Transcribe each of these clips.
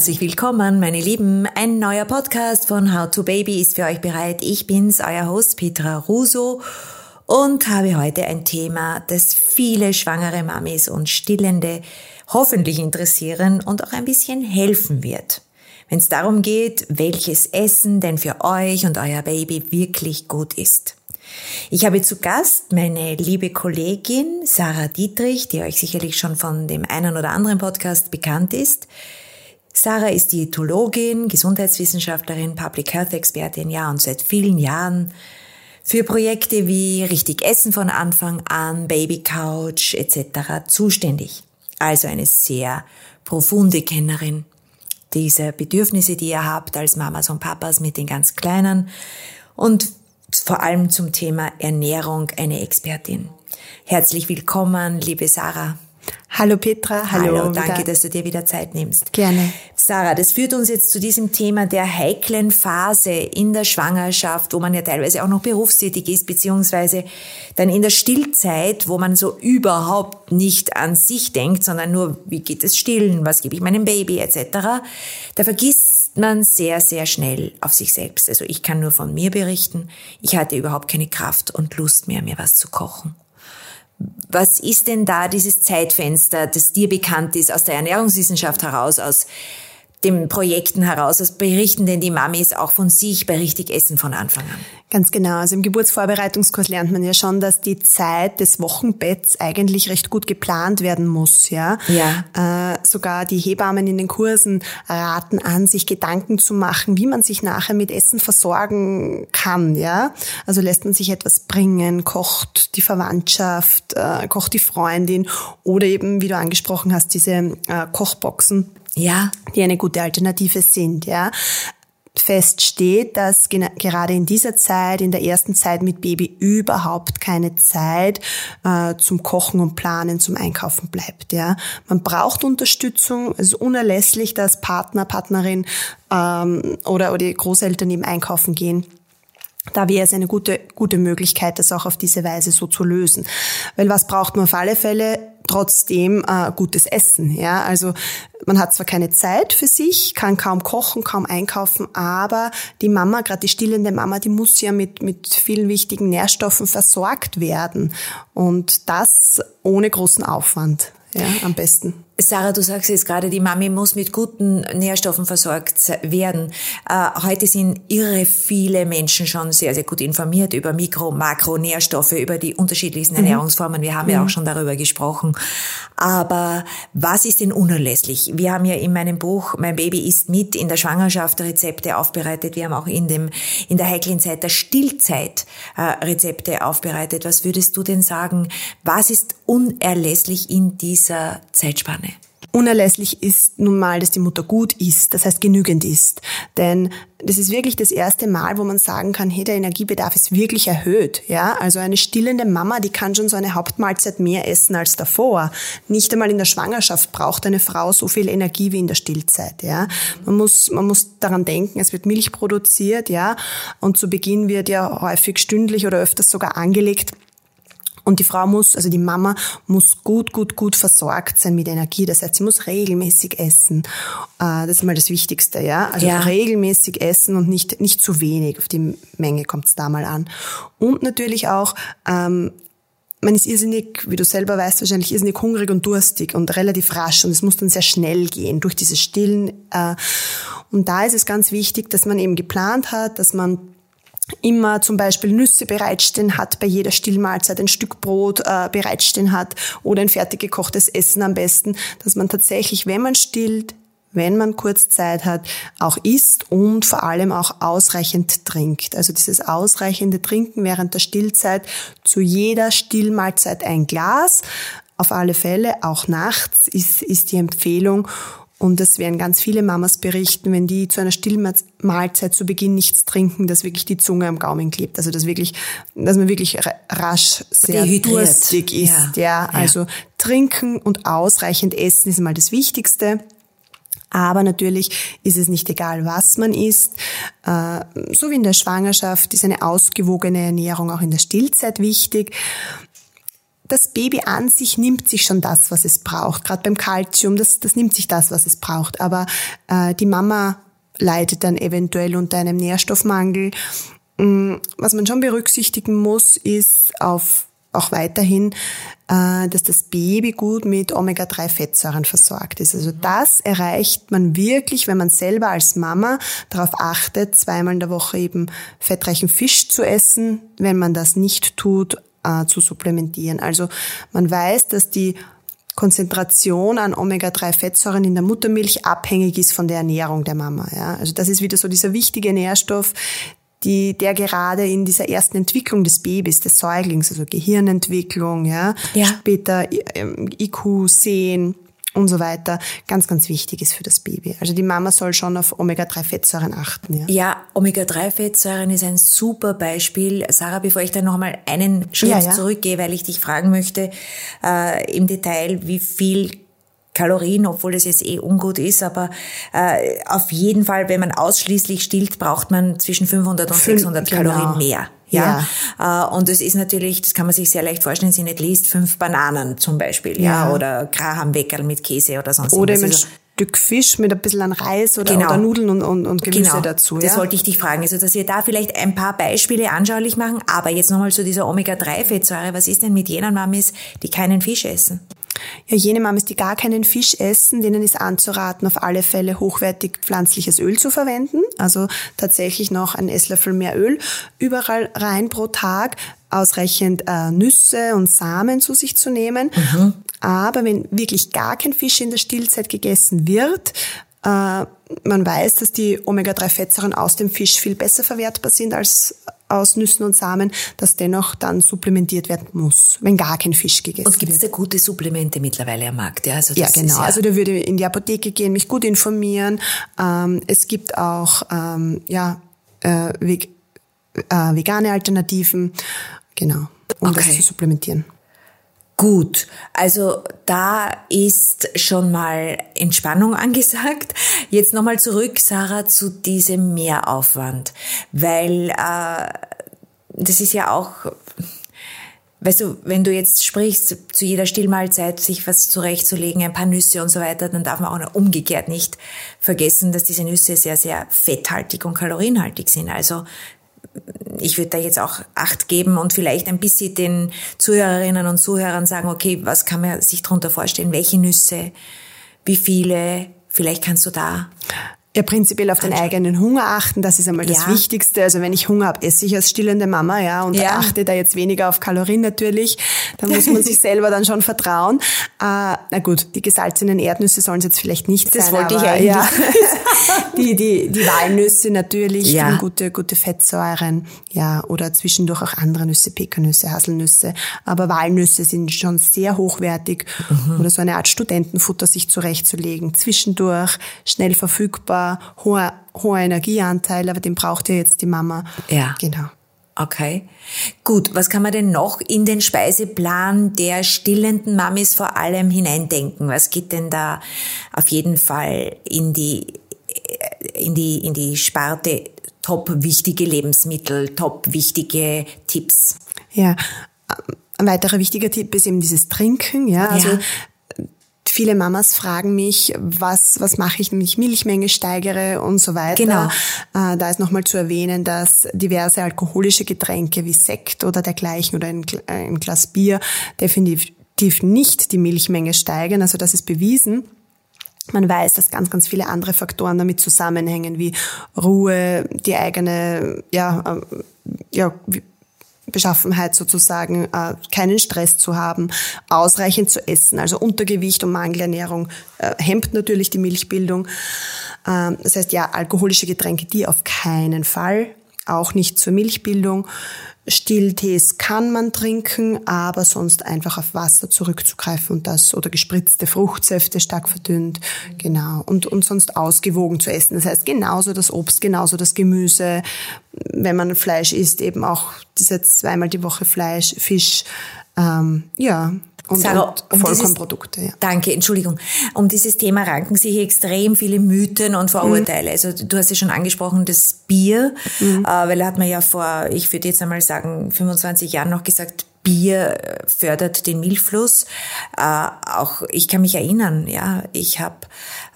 Herzlich willkommen, meine Lieben. Ein neuer Podcast von How to Baby ist für euch bereit. Ich bin's, euer Host Petra Russo und habe heute ein Thema, das viele schwangere Mamis und Stillende hoffentlich interessieren und auch ein bisschen helfen wird. Wenn es darum geht, welches Essen denn für euch und euer Baby wirklich gut ist. Ich habe zu Gast meine liebe Kollegin Sarah Dietrich, die euch sicherlich schon von dem einen oder anderen Podcast bekannt ist. Sarah ist Diätologin, Gesundheitswissenschaftlerin, Public Health Expertin, ja, und seit vielen Jahren für Projekte wie Richtig Essen von Anfang an, Baby Couch etc. zuständig. Also eine sehr profunde Kennerin dieser Bedürfnisse, die ihr habt als Mamas und Papas mit den ganz Kleinen und vor allem zum Thema Ernährung eine Expertin. Herzlich willkommen, liebe Sarah. Hallo Petra, hallo. Hallo, danke, wieder. dass du dir wieder Zeit nimmst. Gerne. Sarah, das führt uns jetzt zu diesem Thema der heiklen Phase in der Schwangerschaft, wo man ja teilweise auch noch berufstätig ist, beziehungsweise dann in der Stillzeit, wo man so überhaupt nicht an sich denkt, sondern nur, wie geht es stillen, was gebe ich meinem Baby etc. Da vergisst man sehr, sehr schnell auf sich selbst. Also ich kann nur von mir berichten, ich hatte überhaupt keine Kraft und Lust mehr, mir was zu kochen. Was ist denn da dieses Zeitfenster, das dir bekannt ist, aus der Ernährungswissenschaft heraus, aus den Projekten heraus, aus berichten denn die Mamis auch von sich bei richtig Essen von Anfang an? Ganz genau. Also im Geburtsvorbereitungskurs lernt man ja schon, dass die Zeit des Wochenbetts eigentlich recht gut geplant werden muss. Ja. ja. Äh, sogar die Hebammen in den Kursen raten an, sich Gedanken zu machen, wie man sich nachher mit Essen versorgen kann. Ja. Also lässt man sich etwas bringen, kocht die Verwandtschaft, äh, kocht die Freundin oder eben, wie du angesprochen hast, diese äh, Kochboxen ja. die eine gute Alternative sind, ja. Fest steht, dass gerade in dieser Zeit, in der ersten Zeit mit Baby überhaupt keine Zeit äh, zum Kochen und Planen, zum Einkaufen bleibt. Ja, man braucht Unterstützung. Es ist unerlässlich, dass Partner, Partnerin ähm, oder, oder die Großeltern eben einkaufen gehen da wäre es eine gute, gute Möglichkeit, das auch auf diese Weise so zu lösen. Weil was braucht man auf alle Fälle? Trotzdem äh, gutes Essen. Ja, also man hat zwar keine Zeit für sich, kann kaum kochen, kaum einkaufen, aber die Mama, gerade die stillende Mama, die muss ja mit mit vielen wichtigen Nährstoffen versorgt werden und das ohne großen Aufwand. Ja, am besten. Sarah, du sagst jetzt gerade, die Mami muss mit guten Nährstoffen versorgt werden. Äh, heute sind irre viele Menschen schon sehr, sehr gut informiert über Mikro-, Makronährstoffe, über die unterschiedlichsten mhm. Ernährungsformen. Wir haben mhm. ja auch schon darüber gesprochen. Aber was ist denn unerlässlich? Wir haben ja in meinem Buch Mein Baby isst mit in der Schwangerschaft Rezepte aufbereitet. Wir haben auch in dem, in der heiklen Zeit der Stillzeit äh, Rezepte aufbereitet. Was würdest du denn sagen? Was ist unerlässlich in dieser Zeitspanne? Unerlässlich ist nun mal, dass die Mutter gut ist, das heißt genügend ist. Denn das ist wirklich das erste Mal, wo man sagen kann, hey, der Energiebedarf ist wirklich erhöht. Ja, also eine stillende Mama, die kann schon so eine Hauptmahlzeit mehr essen als davor. Nicht einmal in der Schwangerschaft braucht eine Frau so viel Energie wie in der Stillzeit. Ja, man muss, man muss daran denken, es wird Milch produziert, ja, und zu Beginn wird ja häufig stündlich oder öfters sogar angelegt und die Frau muss, also die Mama muss gut, gut, gut versorgt sein mit Energie. Das heißt, sie muss regelmäßig essen. Äh, das ist mal das Wichtigste, ja. Also ja. regelmäßig essen und nicht, nicht zu wenig. Auf die Menge kommt es da mal an. Und natürlich auch, ähm, man ist irrsinnig, wie du selber weißt, wahrscheinlich irrsinnig hungrig und durstig und relativ rasch und es muss dann sehr schnell gehen durch dieses Stillen. Äh, und da ist es ganz wichtig, dass man eben geplant hat, dass man immer zum Beispiel Nüsse bereitstehen hat, bei jeder Stillmahlzeit ein Stück Brot äh, bereitstehen hat oder ein fertig gekochtes Essen am besten, dass man tatsächlich, wenn man stillt, wenn man kurz Zeit hat, auch isst und vor allem auch ausreichend trinkt. Also dieses ausreichende Trinken während der Stillzeit, zu jeder Stillmahlzeit ein Glas, auf alle Fälle, auch nachts ist, ist die Empfehlung. Und das werden ganz viele Mamas berichten, wenn die zu einer Stillmahlzeit zu Beginn nichts trinken, dass wirklich die Zunge am Gaumen klebt. Also dass wirklich, dass man wirklich rasch sehr Dehydriert. durstig ist. Ja. ja. Also trinken und ausreichend essen ist mal das Wichtigste. Aber natürlich ist es nicht egal, was man isst. Äh, so wie in der Schwangerschaft ist eine ausgewogene Ernährung auch in der Stillzeit wichtig. Das Baby an sich nimmt sich schon das, was es braucht. Gerade beim Kalzium, das, das nimmt sich das, was es braucht. Aber äh, die Mama leidet dann eventuell unter einem Nährstoffmangel. Mm, was man schon berücksichtigen muss, ist auf auch weiterhin, äh, dass das Baby gut mit Omega-3-Fettsäuren versorgt ist. Also das erreicht man wirklich, wenn man selber als Mama darauf achtet, zweimal in der Woche eben fettreichen Fisch zu essen. Wenn man das nicht tut, äh, zu supplementieren. Also man weiß, dass die Konzentration an Omega-3-Fettsäuren in der Muttermilch abhängig ist von der Ernährung der Mama. Ja? Also das ist wieder so dieser wichtige Nährstoff, die, der gerade in dieser ersten Entwicklung des Babys, des Säuglings, also Gehirnentwicklung, ja, ja. später ähm, IQ, Sehen, und so weiter ganz, ganz wichtig ist für das Baby. Also die Mama soll schon auf Omega-3-Fettsäuren achten. Ja, ja Omega-3-Fettsäuren ist ein super Beispiel. Sarah, bevor ich dann nochmal einen Schritt ja, ja. zurückgehe, weil ich dich fragen möchte äh, im Detail, wie viel Kalorien, obwohl das jetzt eh ungut ist, aber äh, auf jeden Fall, wenn man ausschließlich stillt, braucht man zwischen 500 und 600 genau. Kalorien mehr. Ja. ja. Äh, und es ist natürlich, das kann man sich sehr leicht vorstellen, sind at least fünf Bananen zum Beispiel, ja, ja oder Graham-Weckerl mit Käse oder sonst Oder ein Stück Fisch mit ein bisschen an Reis oder, genau. oder Nudeln und, und, und Gemüse genau. dazu. Ja? Das wollte ich dich fragen. Also, dass wir da vielleicht ein paar Beispiele anschaulich machen. Aber jetzt nochmal zu dieser Omega-3-Fettsäure. Was ist denn mit jenen Mamis, die keinen Fisch essen? Ja, jene Mamis, die gar keinen Fisch essen, denen ist anzuraten, auf alle Fälle hochwertig pflanzliches Öl zu verwenden. Also tatsächlich noch ein Esslöffel mehr Öl überall rein pro Tag, ausreichend äh, Nüsse und Samen zu sich zu nehmen. Mhm. Aber wenn wirklich gar kein Fisch in der Stillzeit gegessen wird, äh, man weiß, dass die Omega-3-Fettsäuren aus dem Fisch viel besser verwertbar sind als aus Nüssen und Samen, dass dennoch dann supplementiert werden muss, wenn gar kein Fisch gegessen wird. Und gibt es da gute Supplemente mittlerweile am Markt? Ja, also ja genau. Ja also da würde ich in die Apotheke gehen, mich gut informieren. Ähm, es gibt auch ähm, ja, äh, äh, vegane Alternativen, genau, um okay. das zu supplementieren. Gut, also da ist schon mal Entspannung angesagt. Jetzt nochmal zurück, Sarah, zu diesem Mehraufwand, weil äh, das ist ja auch, weißt du, wenn du jetzt sprichst, zu jeder Stillmahlzeit sich was zurechtzulegen, ein paar Nüsse und so weiter, dann darf man auch noch umgekehrt nicht vergessen, dass diese Nüsse sehr, sehr fetthaltig und kalorienhaltig sind. Also ich würde da jetzt auch Acht geben und vielleicht ein bisschen den Zuhörerinnen und Zuhörern sagen, okay, was kann man sich darunter vorstellen? Welche Nüsse? Wie viele? Vielleicht kannst du da ja, prinzipiell auf den eigenen Hunger achten, das ist einmal das ja. Wichtigste. Also wenn ich Hunger habe, esse ich als stillende Mama, ja, und ja. achte da jetzt weniger auf Kalorien natürlich. Da muss man sich selber dann schon vertrauen. Äh, na gut, die gesalzenen Erdnüsse sollen es jetzt vielleicht nicht das sein. Das wollte ich eigentlich. Ja. die, die, die Walnüsse natürlich, ja. gute, gute Fettsäuren, ja, oder zwischendurch auch andere Nüsse, Pekannüsse, Haselnüsse. Aber Walnüsse sind schon sehr hochwertig. Mhm. Oder so eine Art Studentenfutter sich zurechtzulegen. Zwischendurch, schnell verfügbar hoher, hoher Energieanteil, aber den braucht ja jetzt die Mama. Ja. Genau. Okay. Gut, was kann man denn noch in den Speiseplan der stillenden Mamis vor allem hineindenken? Was geht denn da auf jeden Fall in die, in die, in die Sparte top wichtige Lebensmittel, top wichtige Tipps? Ja, ein weiterer wichtiger Tipp ist eben dieses Trinken. Ja, also ja. Viele Mamas fragen mich, was, was mache ich, wenn ich Milchmenge steigere und so weiter. Genau. Äh, da ist nochmal zu erwähnen, dass diverse alkoholische Getränke wie Sekt oder dergleichen oder ein, ein Glas Bier definitiv nicht die Milchmenge steigern. Also das ist bewiesen. Man weiß, dass ganz, ganz viele andere Faktoren damit zusammenhängen, wie Ruhe, die eigene, ja, äh, ja, Beschaffenheit sozusagen, äh, keinen Stress zu haben, ausreichend zu essen. Also Untergewicht und Mangelernährung äh, hemmt natürlich die Milchbildung. Ähm, das heißt, ja, alkoholische Getränke, die auf keinen Fall, auch nicht zur Milchbildung. Stilltees kann man trinken, aber sonst einfach auf Wasser zurückzugreifen und das oder gespritzte Fruchtsäfte stark verdünnt, genau und und sonst ausgewogen zu essen. Das heißt genauso das Obst, genauso das Gemüse, wenn man Fleisch isst, eben auch diese zweimal die Woche Fleisch, Fisch, ähm, ja und, Sarah, und Vollkornprodukte. Ja. Danke, Entschuldigung. Um dieses Thema ranken sich extrem viele Mythen und Vorurteile. Mhm. Also du hast ja schon angesprochen, das Bier, mhm. äh, weil hat man ja vor, ich würde jetzt einmal sagen, 25 Jahren noch gesagt, Bier fördert den Milchfluss. Äh, auch ich kann mich erinnern, ja, ich habe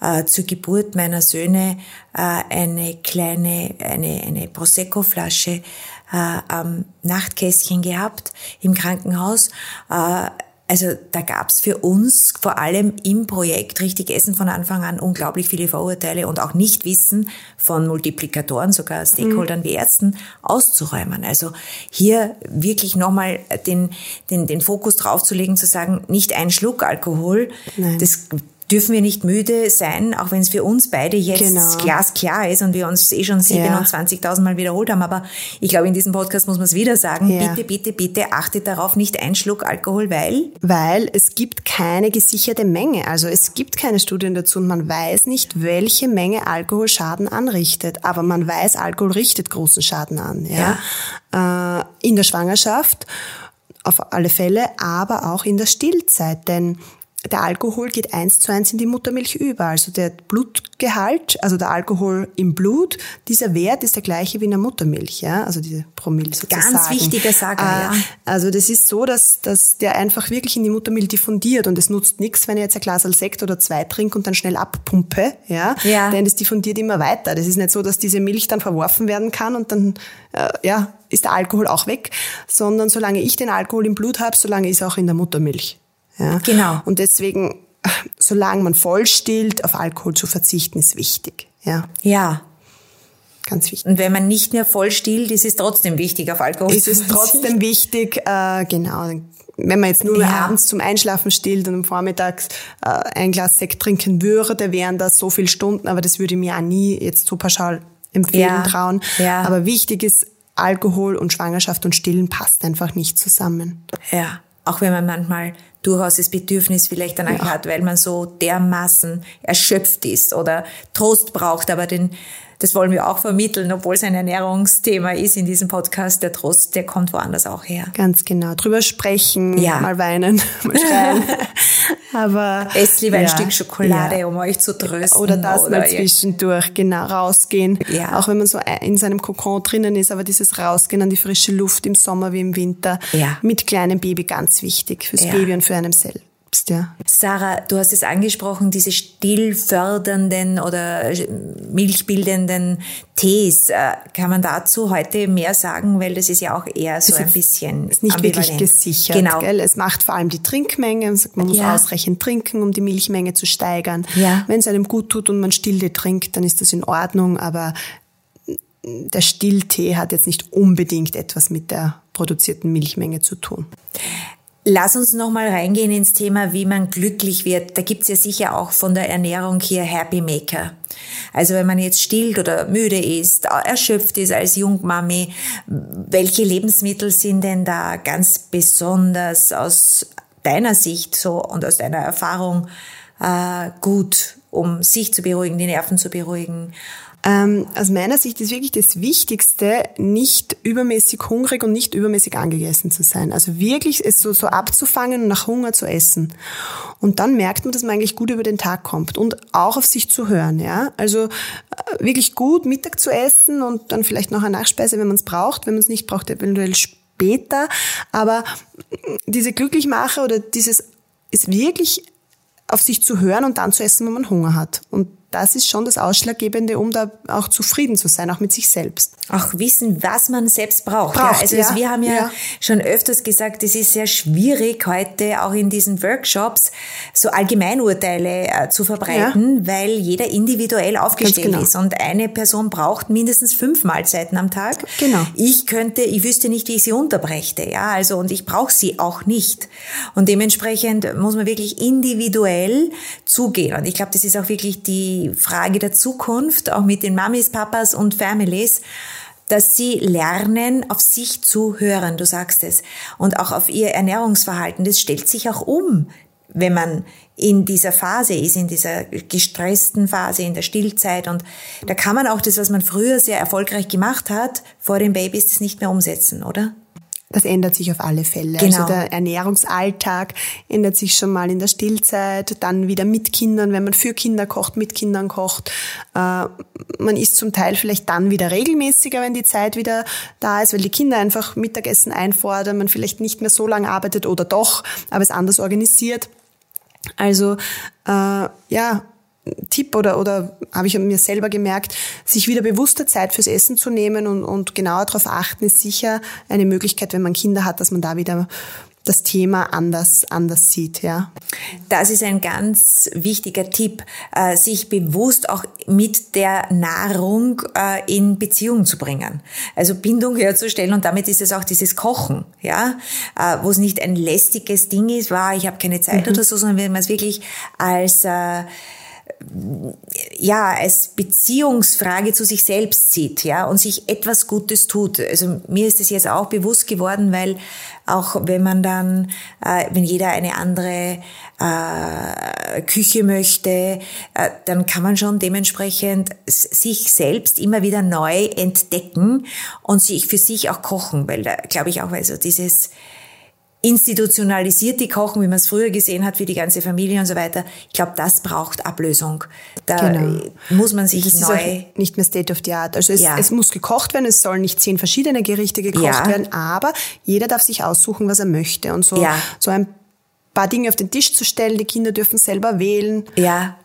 äh, zur Geburt meiner Söhne äh, eine kleine, eine, eine Prosecco-Flasche äh, am Nachtkästchen gehabt im Krankenhaus. Also da gab's für uns vor allem im Projekt richtig Essen von Anfang an unglaublich viele Vorurteile und auch Nichtwissen von Multiplikatoren, sogar Stakeholdern mhm. wie Ärzten auszuräumen. Also hier wirklich nochmal den, den, den Fokus draufzulegen, zu sagen, nicht ein Schluck Alkohol, Nein. das dürfen wir nicht müde sein, auch wenn es für uns beide jetzt genau. glasklar ist und wir uns eh schon 27.000 ja. Mal wiederholt haben. Aber ich glaube, in diesem Podcast muss man es wieder sagen. Ja. Bitte, bitte, bitte achtet darauf, nicht ein Schluck Alkohol, weil? Weil es gibt keine gesicherte Menge. Also es gibt keine Studien dazu und man weiß nicht, welche Menge Alkohol Schaden anrichtet. Aber man weiß, Alkohol richtet großen Schaden an. Ja? ja. Äh, in der Schwangerschaft auf alle Fälle, aber auch in der Stillzeit. Denn der Alkohol geht eins zu eins in die Muttermilch über. Also der Blutgehalt, also der Alkohol im Blut, dieser Wert ist der gleiche wie in der Muttermilch, ja, also diese Promille sozusagen. Ganz wichtiger Sager, ja. Ah, also das ist so, dass, dass der einfach wirklich in die Muttermilch diffundiert und es nutzt nichts, wenn ich jetzt ein Glas Sekt oder zwei trinke und dann schnell abpumpe, ja, ja. denn es diffundiert immer weiter. Das ist nicht so, dass diese Milch dann verworfen werden kann und dann, äh, ja, ist der Alkohol auch weg, sondern solange ich den Alkohol im Blut habe, solange ist er auch in der Muttermilch. Ja? Genau. Und deswegen, solange man voll stillt, auf Alkohol zu verzichten, ist wichtig. Ja. Ja. Ganz wichtig. Und wenn man nicht mehr voll stillt, ist es trotzdem wichtig, auf Alkohol ist zu verzichten. Ist es trotzdem wichtig, äh, genau. Wenn man jetzt nur ja. abends zum Einschlafen stillt und am Vormittag äh, ein Glas Sekt trinken würde, wären das so viele Stunden, aber das würde ich mir auch nie jetzt so pauschal empfehlen ja. trauen. Ja. Aber wichtig ist, Alkohol und Schwangerschaft und Stillen passt einfach nicht zusammen. Ja, auch wenn man manchmal durchaus das Bedürfnis vielleicht danach ja. hat, weil man so dermaßen erschöpft ist oder Trost braucht, aber den das wollen wir auch vermitteln, obwohl es ein Ernährungsthema ist in diesem Podcast. Der Trost, der kommt woanders auch her. Ganz genau. Drüber sprechen, ja. mal weinen, mal schreien. Aber esst lieber ja, ein Stück Schokolade, ja. um euch zu trösten. Oder das oder mal zwischendurch, genau, rausgehen. Ja. Auch wenn man so in seinem Kokon drinnen ist, aber dieses Rausgehen an die frische Luft im Sommer wie im Winter. Ja. Mit kleinem Baby ganz wichtig fürs Baby und für einen selbst selbst, ja. Sarah, du hast es angesprochen, diese stillfördernden oder milchbildenden Tees. Äh, kann man dazu heute mehr sagen, weil das ist ja auch eher so ein bisschen ist nicht wirklich gesichert. Genau. Gell? Es macht vor allem die Trinkmenge. Man muss ja. ausreichend trinken, um die Milchmenge zu steigern. Ja. Wenn es einem gut tut und man stille trinkt, dann ist das in Ordnung, aber der Stilltee hat jetzt nicht unbedingt etwas mit der produzierten Milchmenge zu tun. Lass uns nochmal reingehen ins Thema, wie man glücklich wird. Da gibt's ja sicher auch von der Ernährung hier Happy Maker. Also wenn man jetzt stillt oder müde ist, erschöpft ist als Jungmami, welche Lebensmittel sind denn da ganz besonders aus deiner Sicht so und aus deiner Erfahrung äh, gut, um sich zu beruhigen, die Nerven zu beruhigen ähm, aus meiner Sicht ist wirklich das Wichtigste, nicht übermäßig hungrig und nicht übermäßig angegessen zu sein. Also wirklich es so, so abzufangen und nach Hunger zu essen. Und dann merkt man, dass man eigentlich gut über den Tag kommt und auch auf sich zu hören. Ja, also äh, wirklich gut Mittag zu essen und dann vielleicht noch eine Nachspeise, wenn man es braucht. Wenn man es nicht braucht, eventuell später. Aber diese Glücklichmache oder dieses ist wirklich auf sich zu hören und dann zu essen, wenn man Hunger hat. Und das ist schon das Ausschlaggebende, um da auch zufrieden zu sein, auch mit sich selbst. Auch wissen, was man selbst braucht. braucht ja, also ja. wir haben ja, ja, schon öfters gesagt, es ist sehr schwierig heute auch in diesen Workshops so Allgemeinurteile äh, zu verbreiten, weil jeder individuell aufgestellt genau. ist und eine Person braucht mindestens fünf Mahlzeiten am Tag. Genau. Ich könnte, ich wüsste nicht, wie ich sie unterbrächte, ja, also und ich brauche sie auch nicht. Und dementsprechend muss man wirklich individuell zugehen. Und ich glaube, das ist auch wirklich die Frage der Zukunft, auch mit den Mamis, Papas und Families, dass sie lernen, auf sich zu hören, du sagst es, und auch auf ihr Ernährungsverhalten. Das stellt sich auch um, wenn man in dieser Phase ist, in dieser gestressten Phase, in der Stillzeit. Und da kann man auch das, was man früher sehr erfolgreich gemacht hat, vor den Babys, nicht mehr umsetzen, oder? Das ändert sich auf alle Fälle. Genau. Also der Ernährungsalltag ändert sich schon mal in der Stillzeit, dann wieder mit Kindern, wenn man für Kinder kocht, mit Kindern kocht. Äh, man isst zum Teil vielleicht dann wieder regelmäßiger, wenn die Zeit wieder da ist, weil die Kinder einfach Mittagessen einfordern, man vielleicht nicht mehr so lange arbeitet oder doch, aber es anders organisiert. Also äh, ja, Tipp oder, oder habe ich mir selber gemerkt, sich wieder bewusster Zeit fürs Essen zu nehmen und, und genauer darauf achten, ist sicher eine Möglichkeit, wenn man Kinder hat, dass man da wieder das Thema anders, anders sieht, ja. Das ist ein ganz wichtiger Tipp, äh, sich bewusst auch mit der Nahrung äh, in Beziehung zu bringen. Also Bindung herzustellen und damit ist es auch dieses Kochen, ja, äh, wo es nicht ein lästiges Ding ist, war, ich habe keine Zeit mhm. oder so, sondern wenn man es wirklich als ja, als Beziehungsfrage zu sich selbst sieht, ja, und sich etwas Gutes tut. Also mir ist das jetzt auch bewusst geworden, weil auch wenn man dann, äh, wenn jeder eine andere äh, Küche möchte, äh, dann kann man schon dementsprechend sich selbst immer wieder neu entdecken und sich für sich auch kochen, weil da glaube ich auch, also dieses institutionalisierte Kochen, wie man es früher gesehen hat, für die ganze Familie und so weiter. Ich glaube, das braucht Ablösung. Da genau. muss man sich das neu... Ist nicht mehr State of the Art. Also es, ja. es muss gekocht werden, es sollen nicht zehn verschiedene Gerichte gekocht ja. werden, aber jeder darf sich aussuchen, was er möchte. Und so, ja. so ein paar Dinge auf den Tisch zu stellen, die Kinder dürfen selber wählen. Ja.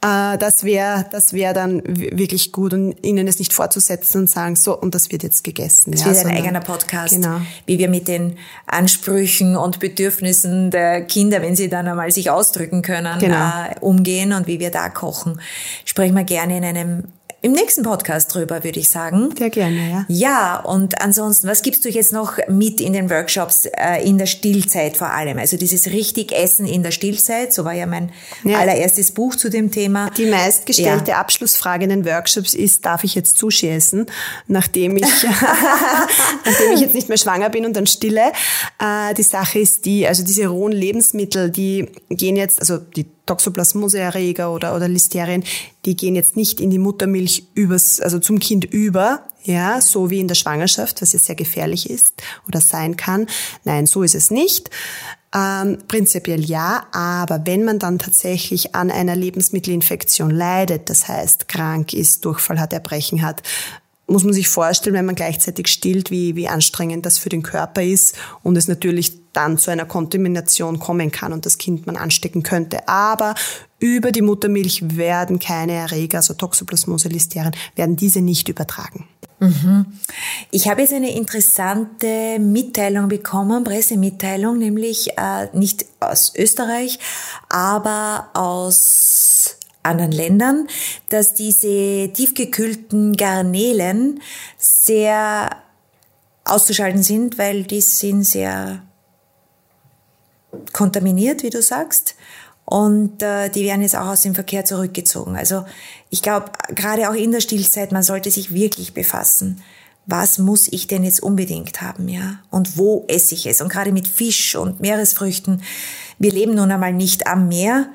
Äh, das wäre das wäre dann wirklich gut und ihnen es nicht vorzusetzen und sagen, so, und das wird jetzt gegessen. Das ja, wird ein eigener Podcast, genau. wie wir mit den Ansprüchen und Bedürfnissen der Kinder, wenn sie dann einmal sich ausdrücken können, genau. äh, umgehen und wie wir da kochen. Sprechen wir gerne in einem im nächsten Podcast drüber, würde ich sagen. Sehr gerne, ja. Ja, und ansonsten, was gibst du jetzt noch mit in den Workshops äh, in der Stillzeit vor allem? Also dieses richtig Essen in der Stillzeit, so war ja mein ja. allererstes Buch zu dem Thema. Die meistgestellte ja. Abschlussfrage in den Workshops ist, darf ich jetzt Sushi essen, nachdem ich, nachdem ich jetzt nicht mehr schwanger bin und dann stille? Äh, die Sache ist die, also diese rohen Lebensmittel, die gehen jetzt, also die Toxoplasmoseerreger oder, oder Listerien, die gehen jetzt nicht in die Muttermilch übers, also zum Kind über, ja, so wie in der Schwangerschaft, was jetzt sehr gefährlich ist oder sein kann. Nein, so ist es nicht. Ähm, prinzipiell ja, aber wenn man dann tatsächlich an einer Lebensmittelinfektion leidet, das heißt krank ist, Durchfall hat, Erbrechen hat, muss man sich vorstellen, wenn man gleichzeitig stillt, wie, wie anstrengend das für den Körper ist und es natürlich dann zu einer Kontamination kommen kann und das Kind man anstecken könnte. Aber über die Muttermilch werden keine Erreger, also Toxoplasmose listerien, werden diese nicht übertragen. Mhm. Ich habe jetzt eine interessante Mitteilung bekommen, Pressemitteilung, nämlich äh, nicht aus Österreich, aber aus anderen Ländern, dass diese tiefgekühlten Garnelen sehr auszuschalten sind, weil die sind sehr kontaminiert, wie du sagst. Und äh, die werden jetzt auch aus dem Verkehr zurückgezogen. Also ich glaube, gerade auch in der Stillzeit, man sollte sich wirklich befassen. Was muss ich denn jetzt unbedingt haben, ja? Und wo esse ich es? Und gerade mit Fisch und Meeresfrüchten. Wir leben nun einmal nicht am Meer,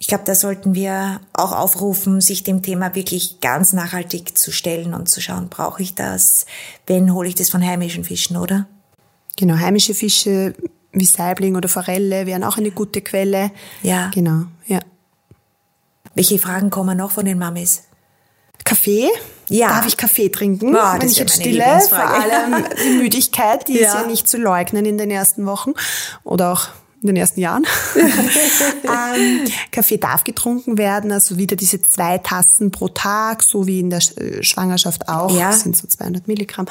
ich glaube, da sollten wir auch aufrufen, sich dem Thema wirklich ganz nachhaltig zu stellen und zu schauen, brauche ich das? Wenn hole ich das von heimischen Fischen, oder? Genau, heimische Fische wie Saibling oder Forelle wären auch eine gute Quelle. Ja. Genau, ja. Welche Fragen kommen noch von den Mamis? Kaffee? Ja. Darf ich Kaffee trinken, oh, wenn ich jetzt stille? Vor allem die Müdigkeit, die ja. ist ja nicht zu leugnen in den ersten Wochen oder auch in den ersten Jahren. ähm, Kaffee darf getrunken werden, also wieder diese zwei Tassen pro Tag, so wie in der äh, Schwangerschaft auch, ja. das sind so 200 Milligramm.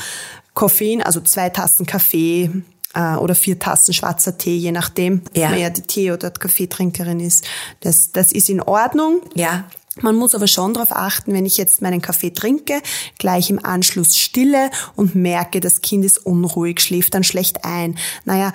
Koffein, also zwei Tassen Kaffee äh, oder vier Tassen schwarzer Tee, je nachdem, ja. ob man ja die Tee- oder Kaffeetrinkerin ist. Das, das ist in Ordnung. Ja. Man muss aber schon darauf achten, wenn ich jetzt meinen Kaffee trinke, gleich im Anschluss stille und merke, das Kind ist unruhig, schläft dann schlecht ein. Naja,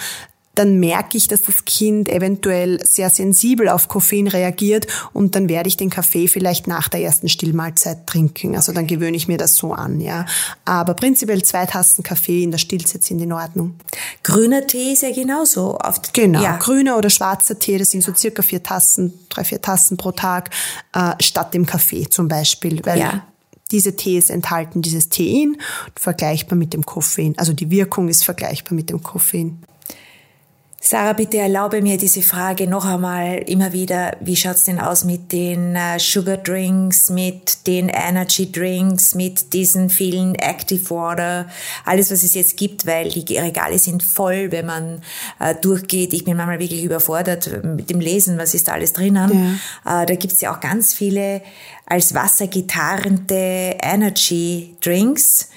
dann merke ich, dass das Kind eventuell sehr sensibel auf Koffein reagiert und dann werde ich den Kaffee vielleicht nach der ersten Stillmahlzeit trinken. Also dann gewöhne ich mir das so an, ja. Aber prinzipiell zwei Tassen Kaffee in der Stillzeit sind in Ordnung. Grüner Tee ist ja genauso oft. Genau. Ja. Grüner oder schwarzer Tee, das sind so circa vier Tassen, drei, vier Tassen pro Tag, äh, statt dem Kaffee zum Beispiel. Weil ja diese Tees enthalten dieses Tein, vergleichbar mit dem Koffein. Also die Wirkung ist vergleichbar mit dem Koffein. Sarah, bitte erlaube mir diese Frage noch einmal immer wieder. Wie schaut's denn aus mit den äh, Sugar Drinks, mit den Energy Drinks, mit diesen vielen Active Water, alles was es jetzt gibt, weil die Regale sind voll, wenn man äh, durchgeht. Ich bin manchmal wirklich überfordert mit dem Lesen, was ist da alles drinnen. Ja. Äh, da gibt's ja auch ganz viele als Wasser getarnte Energy Drinks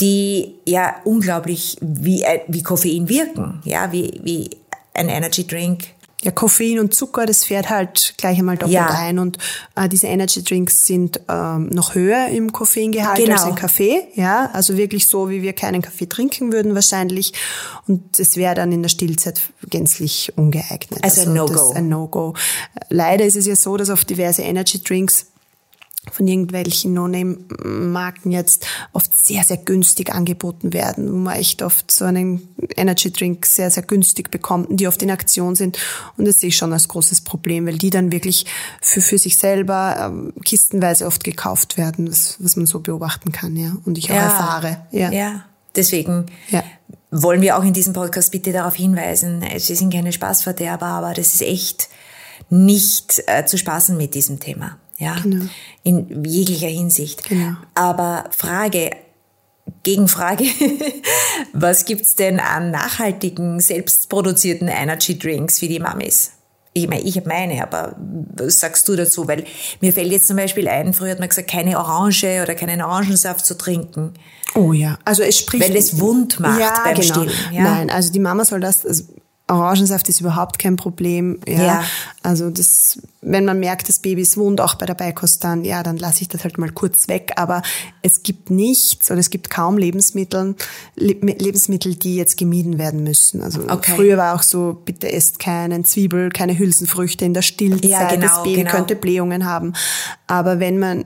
die ja unglaublich wie, äh, wie Koffein wirken, ja, wie, wie ein Energy Drink. Ja, Koffein und Zucker, das fährt halt gleich einmal doppelt ja. ein. Und äh, diese Energy Drinks sind ähm, noch höher im Koffeingehalt genau. als ein Kaffee. Ja, also wirklich so, wie wir keinen Kaffee trinken würden wahrscheinlich. Und es wäre dann in der Stillzeit gänzlich ungeeignet. Also, also ein No-Go. Ein No-Go. Leider ist es ja so, dass auf diverse Energy Drinks von irgendwelchen No-Name-Marken jetzt oft sehr, sehr günstig angeboten werden, wo man echt oft so einen Energy-Drink sehr, sehr günstig bekommt, die oft in Aktion sind. Und das sehe ich schon als großes Problem, weil die dann wirklich für, für sich selber ähm, kistenweise oft gekauft werden, was, was man so beobachten kann, ja. Und ich auch ja, erfahre. Ja, ja. deswegen ja. wollen wir auch in diesem Podcast bitte darauf hinweisen, sie sind keine Spaßverderber, aber das ist echt nicht äh, zu spaßen mit diesem Thema ja, genau. in jeglicher Hinsicht. Genau. Aber Frage, Gegenfrage, was gibt's denn an nachhaltigen, selbstproduzierten Energy Drinks für die Mamis? Ich meine, ich habe meine, aber was sagst du dazu? Weil mir fällt jetzt zum Beispiel ein, früher hat man gesagt, keine Orange oder keinen Orangensaft zu trinken. Oh ja, also es spricht... Weil es wund macht ja, beim genau. Stillen. Ja? Nein, also die Mama soll das, also Orangensaft ist überhaupt kein Problem. Ja. ja. Also das, wenn man merkt, das Baby ist wund, auch bei der Beikost, dann, ja, dann lasse ich das halt mal kurz weg. Aber es gibt nichts oder es gibt kaum Lebensmittel, Lebensmittel, die jetzt gemieden werden müssen. Also okay. früher war auch so, bitte esst keinen Zwiebel, keine Hülsenfrüchte in der Stillzeit. Ja, genau, das Baby genau. könnte Blähungen haben. Aber wenn man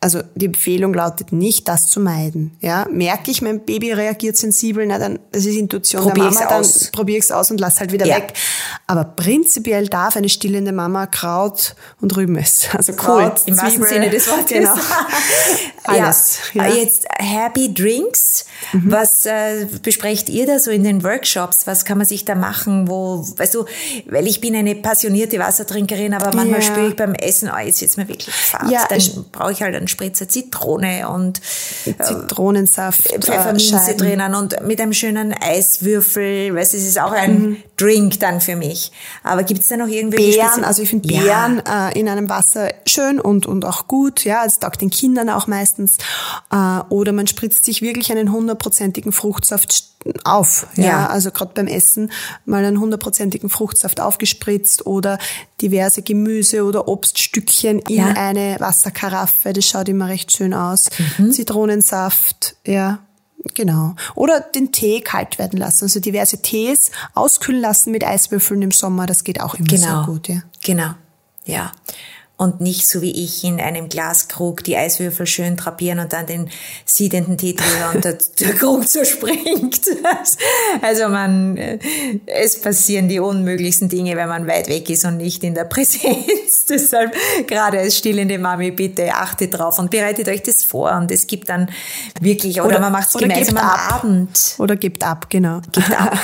also die Empfehlung lautet nicht, das zu meiden. Ja, merke ich, mein Baby reagiert sensibel, na dann, das ist Intuition probier der Mama, dann aus. probiere ich es aus und lass halt wieder ja. weg. Aber prinzipiell darf eine stillende Mama Kraut und Rüben essen. Also Kraut, im wahrsten Sinne des Wortes. Genau. Alles. Ja. ja. Jetzt Happy Drinks. Mhm. Was äh, besprecht ihr da so in den Workshops? Was kann man sich da machen? Wo, weißt du, weil ich bin eine passionierte Wassertrinkerin, aber manchmal ja. spüre ich beim Essen, oh, jetzt wird's mir wirklich fad. Ja, dann brauche ich halt einen Spritzer Zitrone und äh, Zitronensaft, äh, Pfefferminze drinnen und mit einem schönen Eiswürfel. Weißt, es ist auch ein mhm. Drink dann für mich. Aber gibt es da noch irgendwelche Beeren? Also ich finde Beeren ja. äh, in einem Wasser schön und und auch gut. Ja, es taugt den Kindern auch meistens. Äh, oder man spritzt sich wirklich einen hundertprozentigen Fruchtsaft auf. Ja, ja. also gerade beim Essen mal einen hundertprozentigen Fruchtsaft aufgespritzt oder diverse Gemüse oder Obststückchen in ja. eine Wasserkaraffe. Das schaut immer recht schön aus. Mhm. Zitronensaft, ja. Genau. Oder den Tee kalt werden lassen. Also diverse Tees auskühlen lassen mit Eiswürfeln im Sommer. Das geht auch immer genau. sehr gut, ja. Genau. Ja und nicht so wie ich in einem Glaskrug die Eiswürfel schön drapieren und dann den siedenden Tee drüber und der, der Krug zerspringt. Also man, äh, es passieren die unmöglichsten Dinge, wenn man weit weg ist und nicht in der Präsenz. Deshalb gerade als stillende Mami, bitte achtet drauf und bereitet euch das vor und es gibt dann wirklich, oder, oder man macht es gemeinsam am Abend. Oder gibt ab, genau. Gibt ab.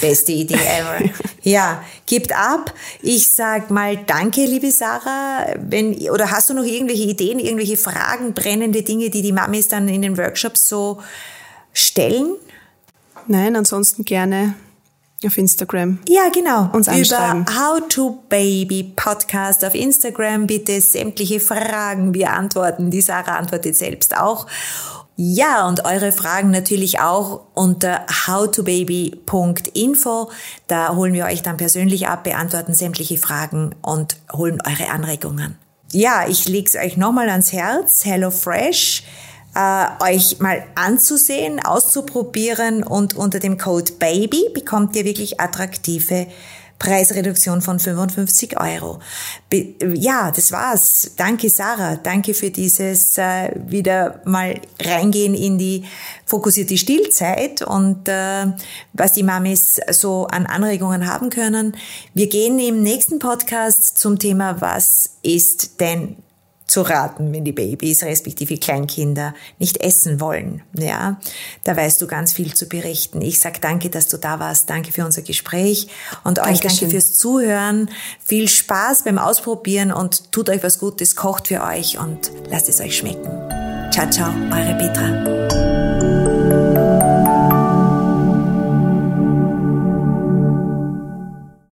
Beste Idee ever. Ja, gibt ab. Ich sag mal danke, liebe Sarah wenn, oder hast du noch irgendwelche Ideen, irgendwelche Fragen, brennende Dinge, die die Mamis dann in den Workshops so stellen? Nein, ansonsten gerne auf Instagram. Ja, genau. Uns Über How to Baby Podcast auf Instagram bitte sämtliche Fragen wir antworten. Die Sarah antwortet selbst auch. Ja, und eure Fragen natürlich auch unter howtobaby.info. Da holen wir euch dann persönlich ab, beantworten sämtliche Fragen und holen eure Anregungen. Ja, ich leg's euch nochmal ans Herz. HelloFresh. Äh, euch mal anzusehen, auszuprobieren und unter dem Code BABY bekommt ihr wirklich attraktive Preisreduktion von 55 Euro. Be ja, das war's. Danke Sarah, danke für dieses äh, wieder mal reingehen in die fokussierte Stillzeit und äh, was die Mamis so an Anregungen haben können. Wir gehen im nächsten Podcast zum Thema, was ist denn zu raten, wenn die Babys respektive Kleinkinder nicht essen wollen. Ja, da weißt du ganz viel zu berichten. Ich sag danke, dass du da warst. Danke für unser Gespräch und euch danke fürs Zuhören. Viel Spaß beim Ausprobieren und tut euch was Gutes, kocht für euch und lasst es euch schmecken. Ciao, ciao, eure Petra.